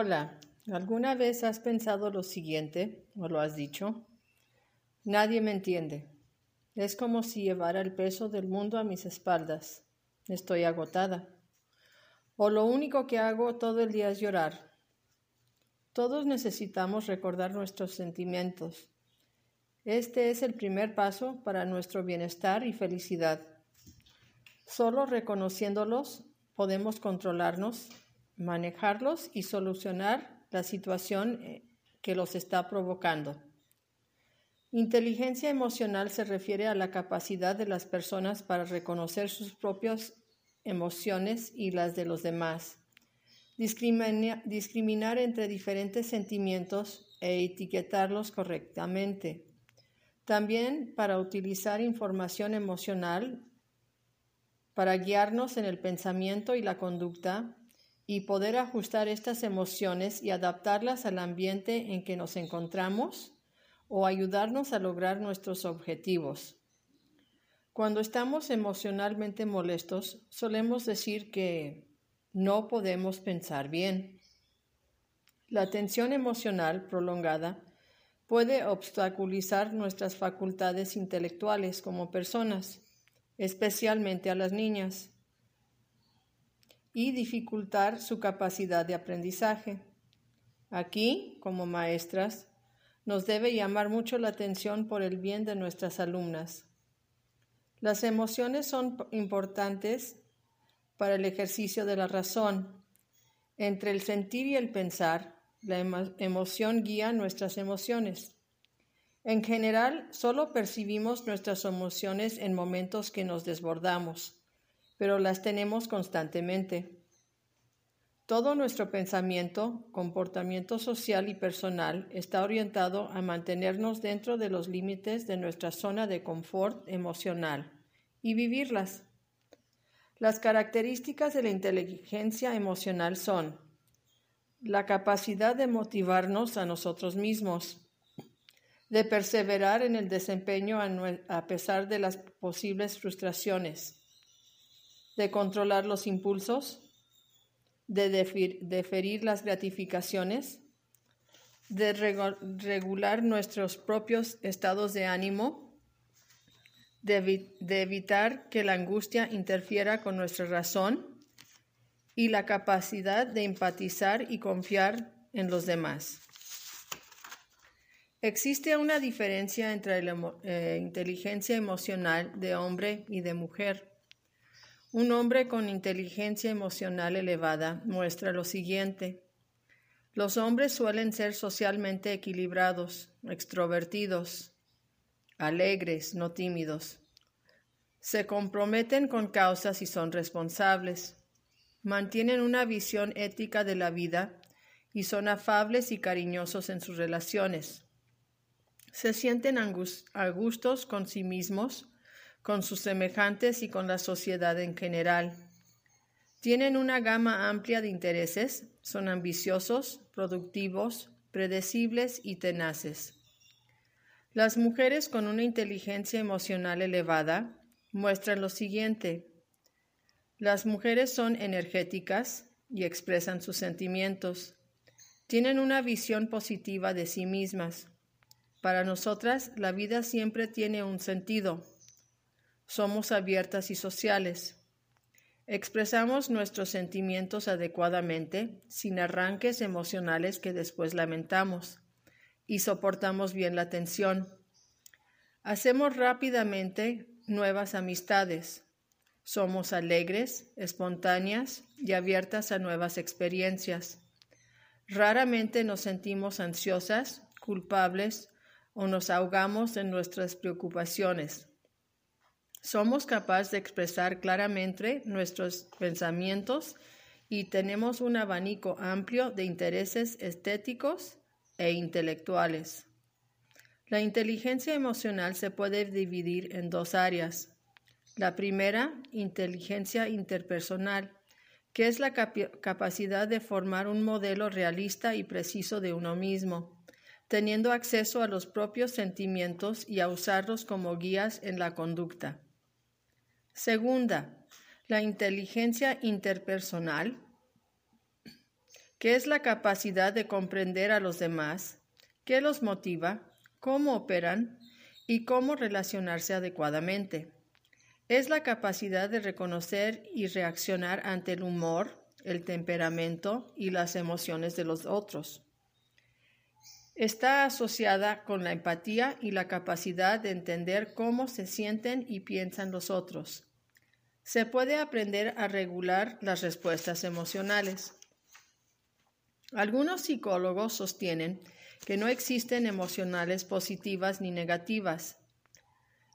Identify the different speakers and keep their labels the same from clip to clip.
Speaker 1: Hola, ¿alguna vez has pensado lo siguiente o lo has dicho? Nadie me entiende. Es como si llevara el peso del mundo a mis espaldas. Estoy agotada. O lo único que hago todo el día es llorar. Todos necesitamos recordar nuestros sentimientos. Este es el primer paso para nuestro bienestar y felicidad. Solo reconociéndolos podemos controlarnos manejarlos y solucionar la situación eh, que los está provocando. Inteligencia emocional se refiere a la capacidad de las personas para reconocer sus propias emociones y las de los demás, discriminar entre diferentes sentimientos e etiquetarlos correctamente. También para utilizar información emocional para guiarnos en el pensamiento y la conducta y poder ajustar estas emociones y adaptarlas al ambiente en que nos encontramos o ayudarnos a lograr nuestros objetivos. Cuando estamos emocionalmente molestos, solemos decir que no podemos pensar bien. La tensión emocional prolongada puede obstaculizar nuestras facultades intelectuales como personas, especialmente a las niñas y dificultar su capacidad de aprendizaje. Aquí, como maestras, nos debe llamar mucho la atención por el bien de nuestras alumnas. Las emociones son importantes para el ejercicio de la razón. Entre el sentir y el pensar, la emoción guía nuestras emociones. En general, solo percibimos nuestras emociones en momentos que nos desbordamos pero las tenemos constantemente. Todo nuestro pensamiento, comportamiento social y personal está orientado a mantenernos dentro de los límites de nuestra zona de confort emocional y vivirlas. Las características de la inteligencia emocional son la capacidad de motivarnos a nosotros mismos, de perseverar en el desempeño a, pesar de las posibles frustraciones, de controlar los impulsos, de deferir las gratificaciones, de regular nuestros propios estados de ánimo, de, evitar que la angustia interfiera con nuestra razón y la capacidad de empatizar y confiar en los demás. Existe una diferencia entre la eh, inteligencia emocional de hombre y de mujer. Un hombre con inteligencia emocional elevada muestra lo siguiente. Los hombres suelen ser socialmente equilibrados, extrovertidos, alegres, no tímidos. Se comprometen con causas y son responsables. Mantienen una visión ética de la vida y son afables y cariñosos en sus relaciones. Se sienten a gustos con sí mismos con sus semejantes y con la sociedad en general. Tienen una gama amplia de intereses, son ambiciosos, productivos, predecibles y tenaces. Las mujeres con una inteligencia emocional elevada muestran lo siguiente. Las mujeres son energéticas y expresan sus sentimientos. Tienen una visión positiva de sí mismas. Para nosotras, la vida siempre tiene un sentido somos abiertas y sociales. Expresamos nuestros sentimientos adecuadamente, sin arranques emocionales que después lamentamos, y soportamos bien la tensión. Hacemos rápidamente nuevas amistades. Somos alegres, espontáneas y abiertas a nuevas experiencias. Raramente nos sentimos ansiosas, culpables o nos ahogamos en nuestras preocupaciones. Somos capaces de expresar claramente nuestros pensamientos y tenemos un abanico amplio de intereses estéticos e intelectuales. La inteligencia emocional se puede dividir en dos áreas. La primera, inteligencia interpersonal, que es la capacidad de formar un modelo realista y preciso de uno mismo, teniendo acceso a los propios sentimientos y a usarlos como guías en la conducta. Segunda, la inteligencia interpersonal, que es la capacidad de comprender a los demás, qué los motiva, cómo operan y cómo relacionarse adecuadamente. Es la capacidad de reconocer y reaccionar ante el humor, el temperamento y las emociones de los otros. Está asociada con la empatía y la capacidad de entender cómo se sienten y piensan los otros. Se puede aprender a regular las respuestas emocionales. Algunos psicólogos sostienen que no existen emocionales positivas ni negativas.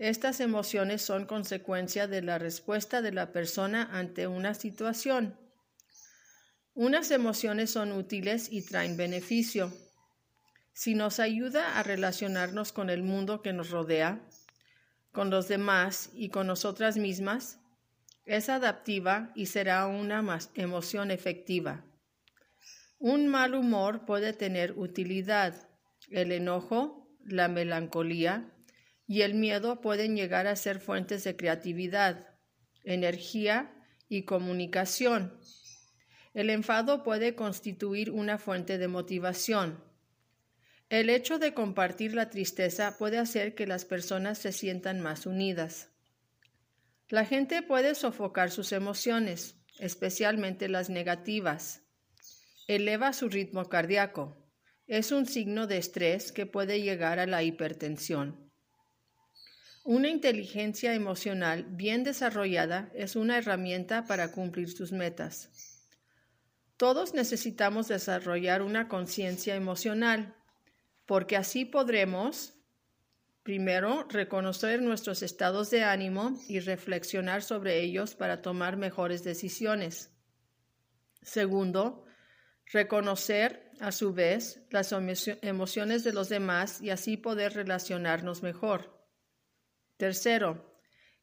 Speaker 1: Estas emociones son consecuencia de la respuesta de la persona ante una situación. Unas emociones son útiles y traen beneficio. Si nos ayuda a relacionarnos con el mundo que nos rodea, con los demás y con nosotras mismas, es adaptiva y será una emoción efectiva. Un mal humor puede tener utilidad. El enojo, la melancolía y el miedo pueden llegar a ser fuentes de creatividad, energía y comunicación. El enfado puede constituir una fuente de motivación. El hecho de compartir la tristeza puede hacer que las personas se sientan más unidas. La gente puede sofocar sus emociones, especialmente las negativas eleva su ritmo cardíaco. Es un signo de estrés que puede llegar a la hipertensión. Una inteligencia emocional bien desarrollada es una herramienta para cumplir sus metas. Todos necesitamos desarrollar una conciencia emocional, porque así podremos, primero, reconocer nuestros estados de ánimo y reflexionar sobre ellos para tomar mejores decisiones. Segundo, reconocer a su vez las emociones de los demás y así poder relacionarnos mejor. Tercero,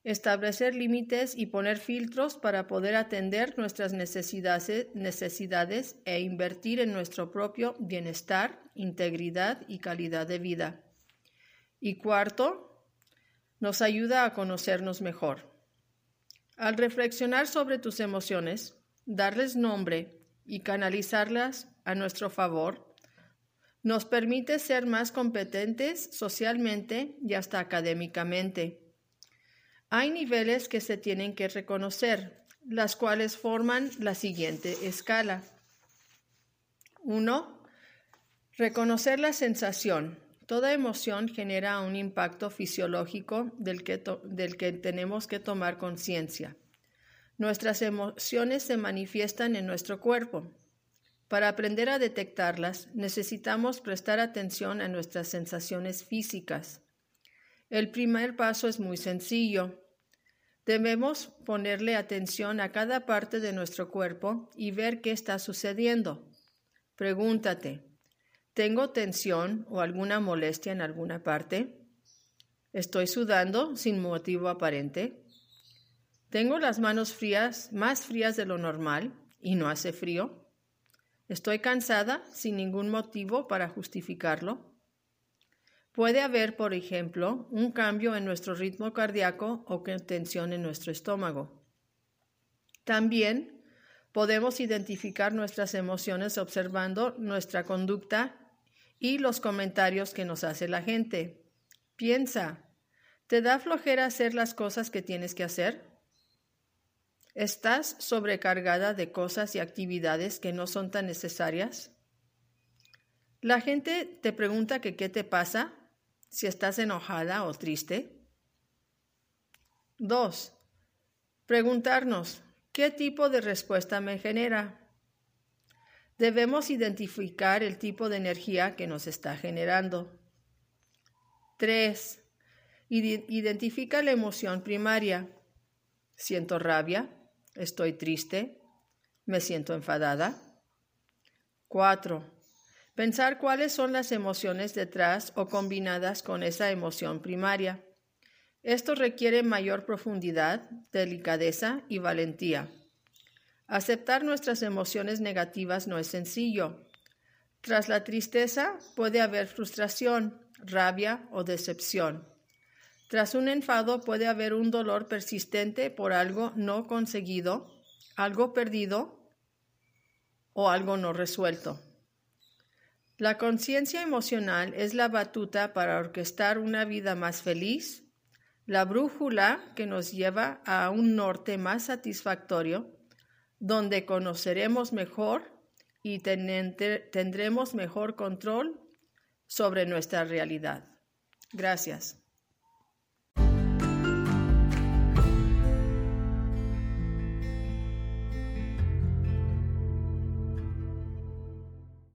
Speaker 1: establecer límites y poner filtros para poder atender nuestras necesidades, necesidades e invertir en nuestro propio bienestar, integridad y calidad de vida. Y cuarto, nos ayuda a conocernos mejor. Al reflexionar sobre tus emociones, darles nombre y canalizarlas a nuestro favor, nos permite ser más competentes socialmente y hasta académicamente. Hay niveles que se tienen que reconocer, las cuales forman la siguiente escala. 1. Reconocer la sensación. Toda emoción genera un impacto fisiológico del que, tenemos que tomar conciencia. Nuestras emociones se manifiestan en nuestro cuerpo. Para aprender a detectarlas, necesitamos prestar atención a nuestras sensaciones físicas. El primer paso es muy sencillo. Debemos ponerle atención a cada parte de nuestro cuerpo y ver qué está sucediendo. Pregúntate, ¿tengo tensión o alguna molestia en alguna parte? ¿Estoy sudando sin motivo aparente? Tengo las manos frías, más frías de lo normal, y no hace frío. Estoy cansada sin ningún motivo para justificarlo. Puede haber, por ejemplo, un cambio en nuestro ritmo cardíaco o tensión en nuestro estómago. También podemos identificar nuestras emociones observando nuestra conducta y los comentarios que nos hace la gente. Piensa, ¿te da flojera hacer las cosas que tienes que hacer? ¿Estás sobrecargada de cosas y actividades que no son tan necesarias? La gente te pregunta que qué te pasa, si estás enojada o triste. 2. Preguntarnos, ¿qué tipo de respuesta me genera? Debemos identificar el tipo de energía que nos está generando. 3. Identifica la emoción primaria. Siento rabia, Estoy triste. Me siento enfadada. 4. Pensar cuáles son las emociones detrás o combinadas con esa emoción primaria. Esto requiere mayor profundidad, delicadeza y valentía. Aceptar nuestras emociones negativas no es sencillo. Tras la tristeza puede haber frustración, rabia o decepción. Tras un enfado puede haber un dolor persistente por algo no conseguido, algo perdido o algo no resuelto. La conciencia emocional es la batuta para orquestar una vida más feliz, la brújula que nos lleva a un norte más satisfactorio donde conoceremos mejor y tendremos mejor control sobre nuestra realidad. Gracias.